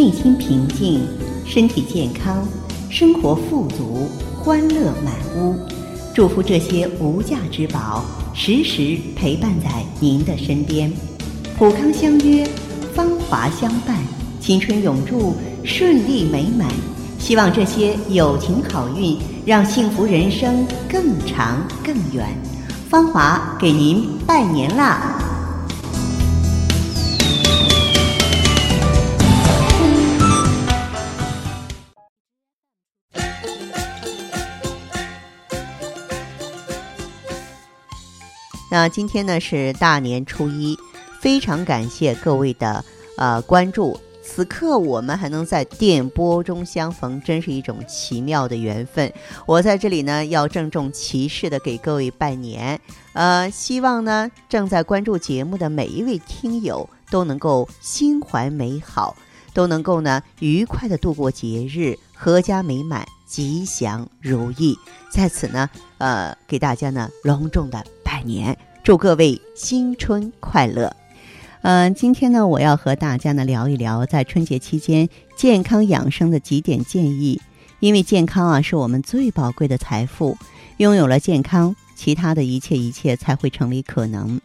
内心平静，身体健康，生活富足，欢乐满屋。祝福这些无价之宝时时陪伴在您的身边。普康相约，芳华相伴，青春永驻，顺利美满。希望这些友情好运，让幸福人生更长更远。芳华给您拜年啦！那今天呢是大年初一，非常感谢各位的呃关注。此刻我们还能在电波中相逢，真是一种奇妙的缘分。我在这里呢要郑重其事的给各位拜年，呃，希望呢正在关注节目的每一位听友都能够心怀美好，都能够呢愉快的度过节日，阖家美满，吉祥如意。在此呢，呃，给大家呢隆重的。年，祝各位新春快乐。嗯，今天呢，我要和大家呢聊一聊在春节期间健康养生的几点建议。因为健康啊，是我们最宝贵的财富，拥有了健康，其他的一切一切才会成为可能。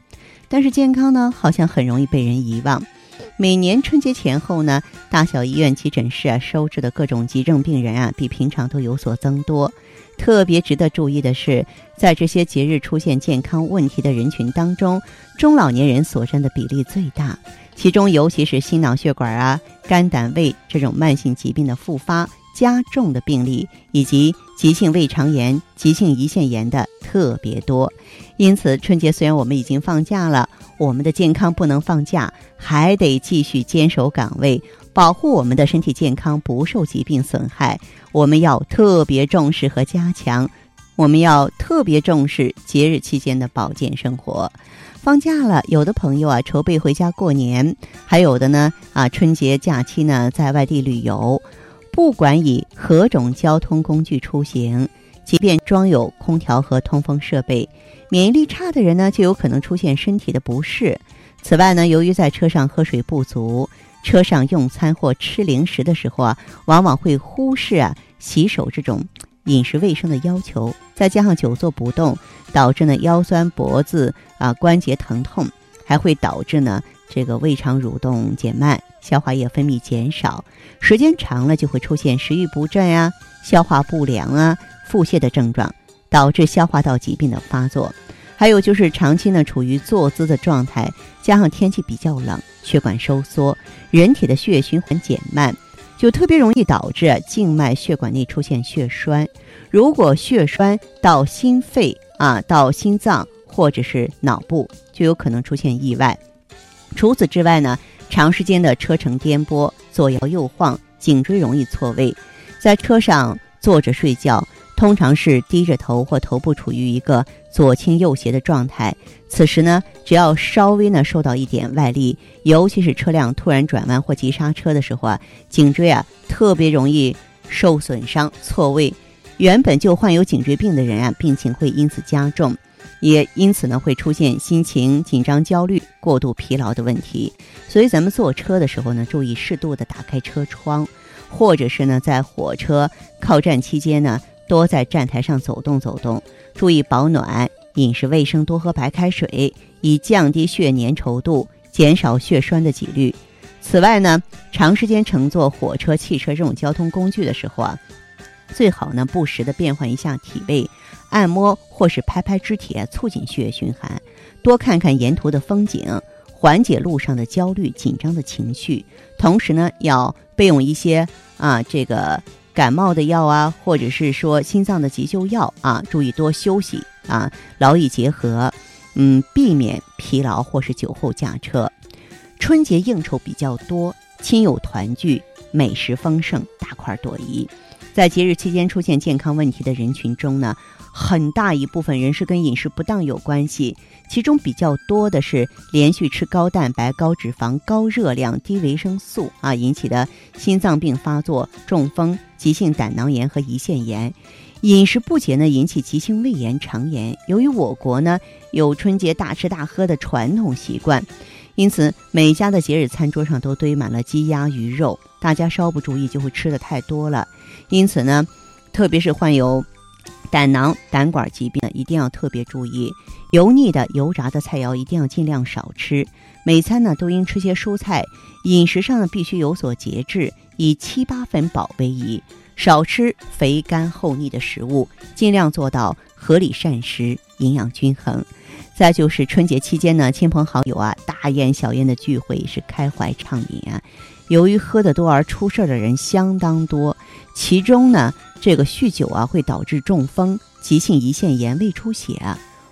但是健康呢，好像很容易被人遗忘。每年春节前后呢，大小医院急诊室啊收治的各种急症病人啊，比平常都有所增多。特别值得注意的是，在这些节日出现健康问题的人群当中，中老年人所占的比例最大。其中，尤其是心脑血管啊、肝胆胃这种慢性疾病的复发加重的病例，以及急性胃肠炎、急性胰腺炎的特别多。因此，春节虽然我们已经放假了，我们的健康不能放假，还得继续坚守岗位。保护我们的身体健康不受疾病损害，我们要特别重视和加强。我们要特别重视节日期间的保健生活。放假了，有的朋友啊筹备回家过年，还有的呢啊春节假期呢在外地旅游。不管以何种交通工具出行，即便装有空调和通风设备，免疫力差的人呢就有可能出现身体的不适。此外呢，由于在车上喝水不足。车上用餐或吃零食的时候啊，往往会忽视啊洗手这种饮食卫生的要求，再加上久坐不动，导致呢腰酸脖子啊关节疼痛，还会导致呢这个胃肠蠕动减慢，消化液分泌减少，时间长了就会出现食欲不振啊、消化不良啊、腹泻的症状，导致消化道疾病的发作。还有就是长期呢处于坐姿的状态，加上天气比较冷，血管收缩，人体的血液循环减慢，就特别容易导致静脉血管内出现血栓。如果血栓到心肺啊，到心脏或者是脑部，就有可能出现意外。除此之外呢，长时间的车程颠簸，左摇右晃，颈椎容易错位，在车上坐着睡觉。通常是低着头或头部处于一个左倾右斜的状态，此时呢，只要稍微呢受到一点外力，尤其是车辆突然转弯或急刹车的时候啊，颈椎啊特别容易受损伤错位，原本就患有颈椎病的人啊，病情会因此加重，也因此呢会出现心情紧张、焦虑、过度疲劳的问题。所以咱们坐车的时候呢，注意适度的打开车窗，或者是呢在火车靠站期间呢。多在站台上走动走动，注意保暖，饮食卫生，多喝白开水，以降低血粘稠度，减少血栓的几率。此外呢，长时间乘坐火车、汽车这种交通工具的时候啊，最好呢不时的变换一下体位，按摩或是拍拍肢体，促进血液循环。多看看沿途的风景，缓解路上的焦虑紧张的情绪。同时呢，要备用一些啊这个。感冒的药啊，或者是说心脏的急救药啊，注意多休息啊，劳逸结合，嗯，避免疲劳或是酒后驾车。春节应酬比较多，亲友团聚，美食丰盛，大快朵颐。在节日期间出现健康问题的人群中呢？很大一部分人是跟饮食不当有关系，其中比较多的是连续吃高蛋白、高脂肪、高热量、低维生素啊引起的心脏病发作、中风、急性胆囊炎和胰腺炎。饮食不节呢引起急性胃炎、肠炎。由于我国呢有春节大吃大喝的传统习惯，因此每家的节日餐桌上都堆满了鸡鸭鱼肉，大家稍不注意就会吃的太多了。因此呢，特别是患有胆囊、胆管疾病的，一定要特别注意油腻的、油炸的菜肴，一定要尽量少吃。每餐呢都应吃些蔬菜，饮食上呢必须有所节制，以七八分饱为宜，少吃肥甘厚腻的食物，尽量做到合理膳食，营养均衡。再就是春节期间呢，亲朋好友啊，大宴小宴的聚会是开怀畅饮啊。由于喝得多而出事的人相当多，其中呢，这个酗酒啊会导致中风、急性胰腺炎、胃出血，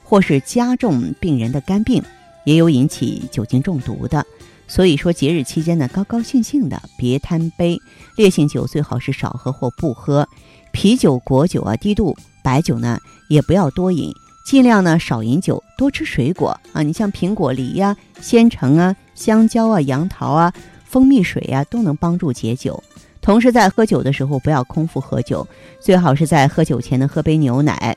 或是加重病人的肝病，也有引起酒精中毒的。所以说，节日期间呢，高高兴兴的，别贪杯，烈性酒最好是少喝或不喝，啤酒、果酒啊，低度白酒呢，也不要多饮。尽量呢少饮酒，多吃水果啊！你像苹果、梨呀、鲜橙啊、香蕉啊、杨桃啊、蜂蜜水呀，都能帮助解酒。同时，在喝酒的时候不要空腹喝酒，最好是在喝酒前呢喝杯牛奶，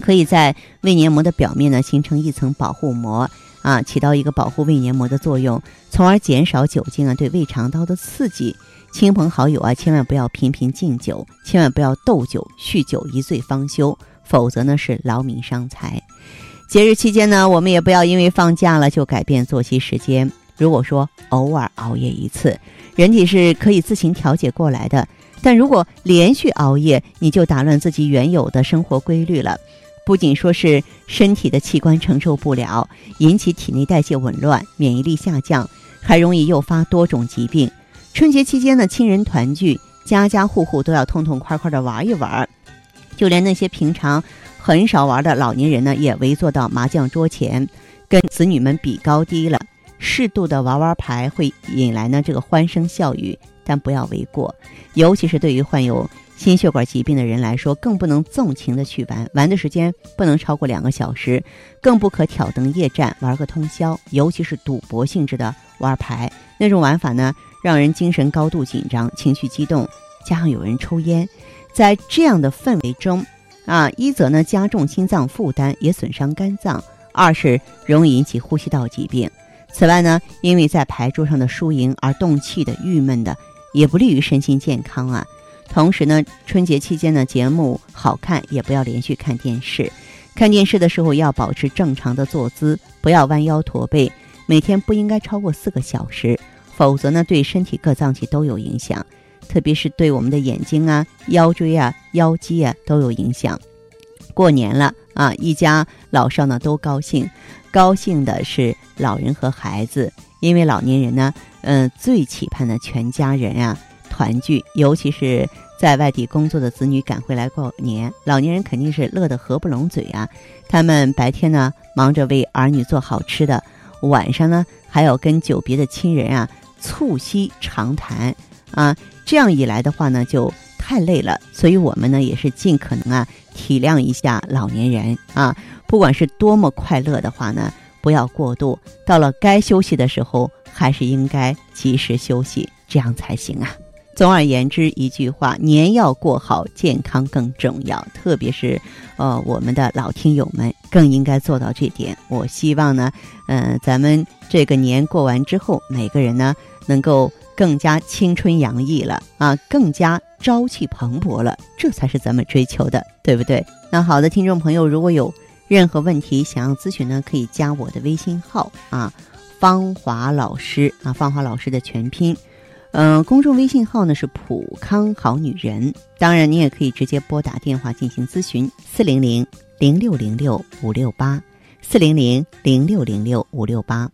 可以在胃黏膜的表面呢形成一层保护膜啊，起到一个保护胃黏膜的作用，从而减少酒精啊对胃肠道的刺激。亲朋好友啊，千万不要频频敬酒，千万不要斗酒、酗酒，一醉方休。否则呢是劳民伤财。节日期间呢，我们也不要因为放假了就改变作息时间。如果说偶尔熬夜一次，人体是可以自行调节过来的。但如果连续熬夜，你就打乱自己原有的生活规律了，不仅说是身体的器官承受不了，引起体内代谢紊乱、免疫力下降，还容易诱发多种疾病。春节期间呢，亲人团聚，家家户户都要痛痛快快的玩一玩。就连那些平常很少玩的老年人呢，也围坐到麻将桌前，跟子女们比高低了。适度的玩玩牌会引来呢这个欢声笑语，但不要为过。尤其是对于患有心血管疾病的人来说，更不能纵情的去玩，玩的时间不能超过两个小时，更不可挑灯夜战玩个通宵。尤其是赌博性质的玩牌，那种玩法呢，让人精神高度紧张，情绪激动，加上有人抽烟。在这样的氛围中，啊，一则呢加重心脏负担，也损伤肝脏；二是容易引起呼吸道疾病。此外呢，因为在牌桌上的输赢而动气的、郁闷的，也不利于身心健康啊。同时呢，春节期间呢，节目好看也不要连续看电视。看电视的时候要保持正常的坐姿，不要弯腰驼背。每天不应该超过四个小时，否则呢，对身体各脏器都有影响。特别是对我们的眼睛啊、腰椎啊、腰肌啊都有影响。过年了啊，一家老少呢都高兴，高兴的是老人和孩子，因为老年人呢，嗯，最期盼的全家人啊团聚，尤其是在外地工作的子女赶回来过年，老年人肯定是乐得合不拢嘴啊。他们白天呢忙着为儿女做好吃的，晚上呢还要跟久别的亲人啊促膝长谈啊。这样一来的话呢，就太累了，所以我们呢也是尽可能啊体谅一下老年人啊。不管是多么快乐的话呢，不要过度。到了该休息的时候，还是应该及时休息，这样才行啊。总而言之，一句话，年要过好，健康更重要。特别是呃，我们的老听友们更应该做到这点。我希望呢，嗯，咱们这个年过完之后，每个人呢能够。更加青春洋溢了啊，更加朝气蓬勃了，这才是咱们追求的，对不对？那好的，听众朋友，如果有任何问题想要咨询呢，可以加我的微信号啊，芳华老师啊，芳华老师的全拼，嗯，公众微信号呢是普康好女人。当然，你也可以直接拨打电话进行咨询，四零零零六零六五六八，四零零零六零六五六八。